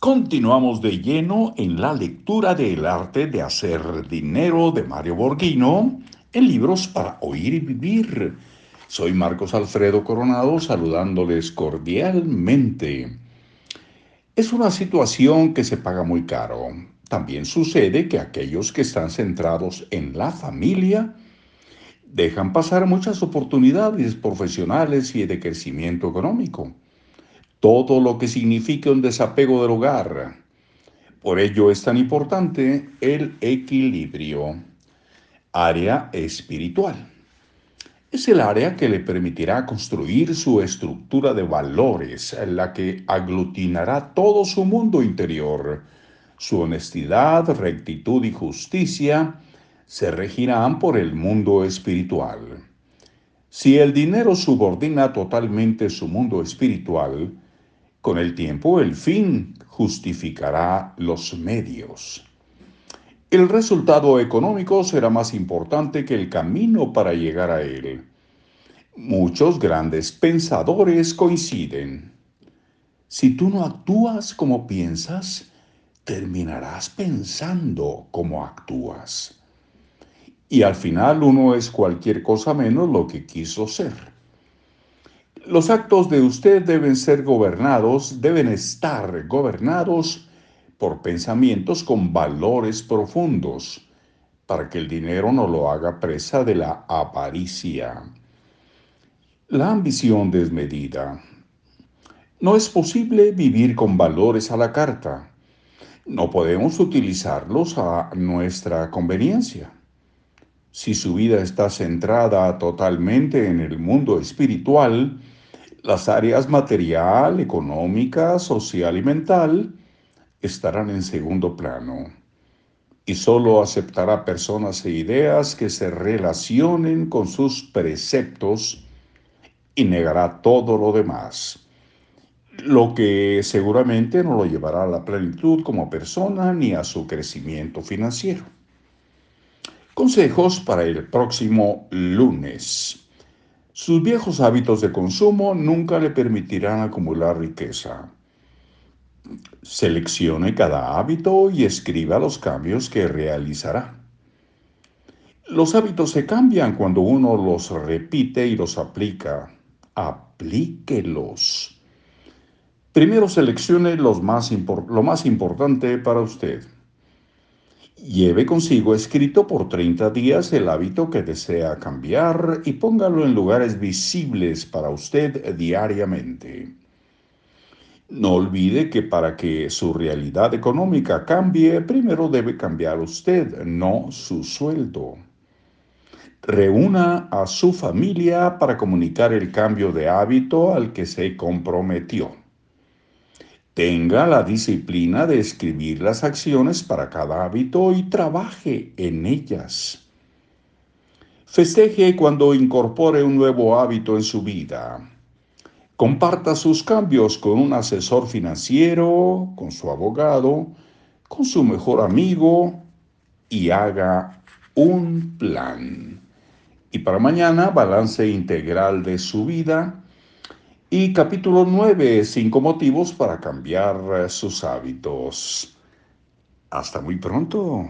Continuamos de lleno en la lectura del arte de hacer dinero de Mario Borghino en libros para oír y vivir. Soy Marcos Alfredo Coronado saludándoles cordialmente. Es una situación que se paga muy caro. También sucede que aquellos que están centrados en la familia dejan pasar muchas oportunidades profesionales y de crecimiento económico todo lo que significa un desapego del hogar. Por ello es tan importante el equilibrio. Área espiritual. Es el área que le permitirá construir su estructura de valores, en la que aglutinará todo su mundo interior. Su honestidad, rectitud y justicia se regirán por el mundo espiritual. Si el dinero subordina totalmente su mundo espiritual, con el tiempo el fin justificará los medios. El resultado económico será más importante que el camino para llegar a él. Muchos grandes pensadores coinciden. Si tú no actúas como piensas, terminarás pensando como actúas. Y al final uno es cualquier cosa menos lo que quiso ser. Los actos de usted deben ser gobernados, deben estar gobernados por pensamientos con valores profundos, para que el dinero no lo haga presa de la avaricia. La ambición desmedida. No es posible vivir con valores a la carta. No podemos utilizarlos a nuestra conveniencia. Si su vida está centrada totalmente en el mundo espiritual, las áreas material, económica, social y mental estarán en segundo plano y solo aceptará personas e ideas que se relacionen con sus preceptos y negará todo lo demás, lo que seguramente no lo llevará a la plenitud como persona ni a su crecimiento financiero. Consejos para el próximo lunes. Sus viejos hábitos de consumo nunca le permitirán acumular riqueza. Seleccione cada hábito y escriba los cambios que realizará. Los hábitos se cambian cuando uno los repite y los aplica. Aplíquelos. Primero seleccione los más lo más importante para usted. Lleve consigo escrito por 30 días el hábito que desea cambiar y póngalo en lugares visibles para usted diariamente. No olvide que para que su realidad económica cambie, primero debe cambiar usted, no su sueldo. Reúna a su familia para comunicar el cambio de hábito al que se comprometió. Tenga la disciplina de escribir las acciones para cada hábito y trabaje en ellas. Festeje cuando incorpore un nuevo hábito en su vida. Comparta sus cambios con un asesor financiero, con su abogado, con su mejor amigo y haga un plan. Y para mañana, balance integral de su vida y capítulo 9, cinco motivos para cambiar sus hábitos. Hasta muy pronto.